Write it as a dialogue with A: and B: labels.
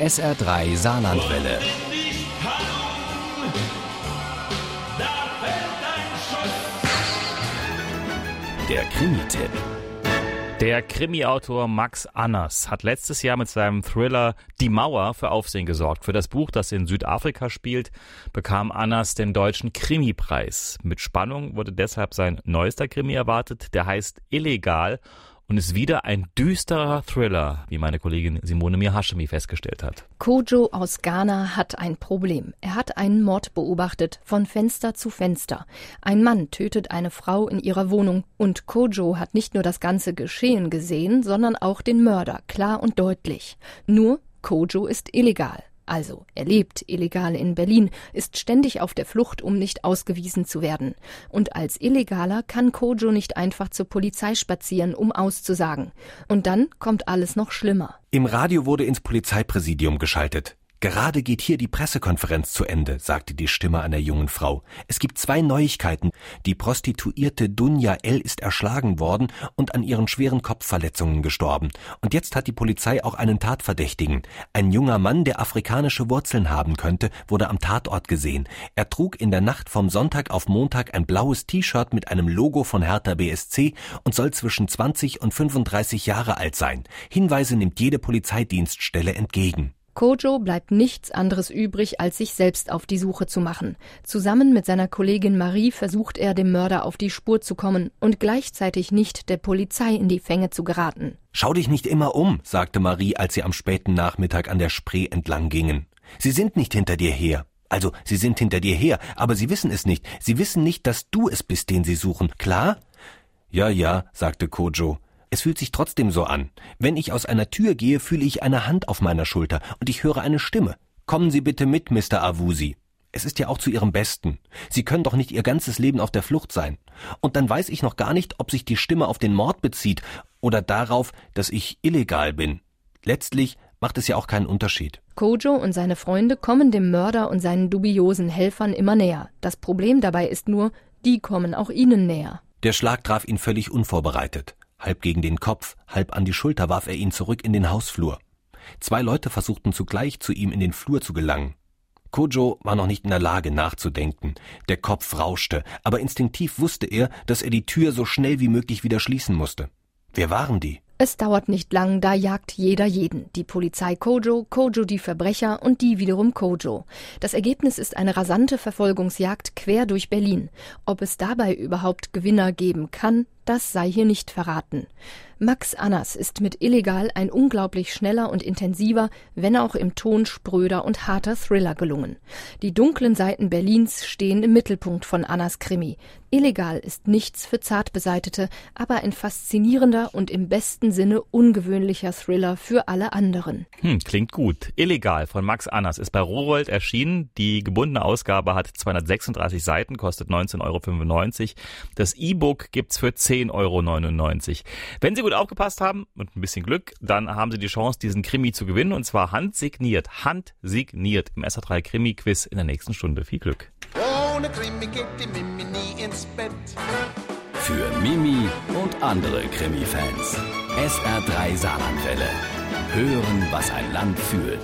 A: SR3 Saarlandwelle. Der Krimi-Tipp.
B: Der Krimi-Autor Max Annas hat letztes Jahr mit seinem Thriller Die Mauer für Aufsehen gesorgt. Für das Buch, das in Südafrika spielt, bekam Annas den deutschen Krimi-Preis. Mit Spannung wurde deshalb sein neuester Krimi erwartet, der heißt Illegal und ist wieder ein düsterer Thriller, wie meine Kollegin Simone Mir Hashemi festgestellt hat.
C: Kojo aus Ghana hat ein Problem. Er hat einen Mord beobachtet, von Fenster zu Fenster. Ein Mann tötet eine Frau in ihrer Wohnung und Kojo hat nicht nur das ganze Geschehen gesehen, sondern auch den Mörder, klar und deutlich. Nur Kojo ist illegal. Also, er lebt illegal in Berlin, ist ständig auf der Flucht, um nicht ausgewiesen zu werden. Und als Illegaler kann Kojo nicht einfach zur Polizei spazieren, um auszusagen. Und dann kommt alles noch schlimmer.
D: Im Radio wurde ins Polizeipräsidium geschaltet. Gerade geht hier die Pressekonferenz zu Ende, sagte die Stimme einer jungen Frau. Es gibt zwei Neuigkeiten. Die Prostituierte Dunja L. ist erschlagen worden und an ihren schweren Kopfverletzungen gestorben. Und jetzt hat die Polizei auch einen Tatverdächtigen. Ein junger Mann, der afrikanische Wurzeln haben könnte, wurde am Tatort gesehen. Er trug in der Nacht vom Sonntag auf Montag ein blaues T-Shirt mit einem Logo von Hertha BSC und soll zwischen 20 und 35 Jahre alt sein. Hinweise nimmt jede Polizeidienststelle entgegen.
C: Kojo bleibt nichts anderes übrig, als sich selbst auf die Suche zu machen. Zusammen mit seiner Kollegin Marie versucht er, dem Mörder auf die Spur zu kommen und gleichzeitig nicht der Polizei in die Fänge zu geraten.
D: Schau dich nicht immer um, sagte Marie, als sie am späten Nachmittag an der Spree entlang gingen. Sie sind nicht hinter dir her. Also, sie sind hinter dir her, aber sie wissen es nicht. Sie wissen nicht, dass du es bist, den sie suchen. Klar? Ja, ja, sagte Kojo. Es fühlt sich trotzdem so an. Wenn ich aus einer Tür gehe, fühle ich eine Hand auf meiner Schulter und ich höre eine Stimme. Kommen Sie bitte mit, Mr. Avusi. Es ist ja auch zu Ihrem Besten. Sie können doch nicht Ihr ganzes Leben auf der Flucht sein. Und dann weiß ich noch gar nicht, ob sich die Stimme auf den Mord bezieht oder darauf, dass ich illegal bin. Letztlich macht es ja auch keinen Unterschied.
C: Kojo und seine Freunde kommen dem Mörder und seinen dubiosen Helfern immer näher. Das Problem dabei ist nur, die kommen auch ihnen näher.
D: Der Schlag traf ihn völlig unvorbereitet. Halb gegen den Kopf, halb an die Schulter warf er ihn zurück in den Hausflur. Zwei Leute versuchten zugleich zu ihm in den Flur zu gelangen. Kojo war noch nicht in der Lage nachzudenken. Der Kopf rauschte, aber instinktiv wusste er, dass er die Tür so schnell wie möglich wieder schließen musste. Wer waren die?
C: Es dauert nicht lang, da jagt jeder jeden. Die Polizei Kojo, Kojo die Verbrecher und die wiederum Kojo. Das Ergebnis ist eine rasante Verfolgungsjagd quer durch Berlin. Ob es dabei überhaupt Gewinner geben kann, das sei hier nicht verraten. Max Annas ist mit Illegal ein unglaublich schneller und intensiver, wenn auch im Ton spröder und harter Thriller gelungen. Die dunklen Seiten Berlins stehen im Mittelpunkt von Annas Krimi. Illegal ist nichts für Zartbeseitete, aber ein faszinierender und im besten Sinne ungewöhnlicher Thriller für alle anderen.
B: Hm, klingt gut. Illegal von Max Annas ist bei Rowold erschienen. Die gebundene Ausgabe hat 236 Seiten, kostet 19,95 Euro. Das E-Book gibt's für 10,99 Euro. Wenn Sie gut aufgepasst haben und ein bisschen Glück, dann haben Sie die Chance, diesen Krimi zu gewinnen und zwar handsigniert, handsigniert im SA3 Krimi Quiz in der nächsten Stunde. Viel Glück.
A: Ohne Krimi geht die Mimi nie ins Bett. Für Mimi und andere Krimi-Fans. SR3 Saarlandwelle. Hören, was ein Land fühlt.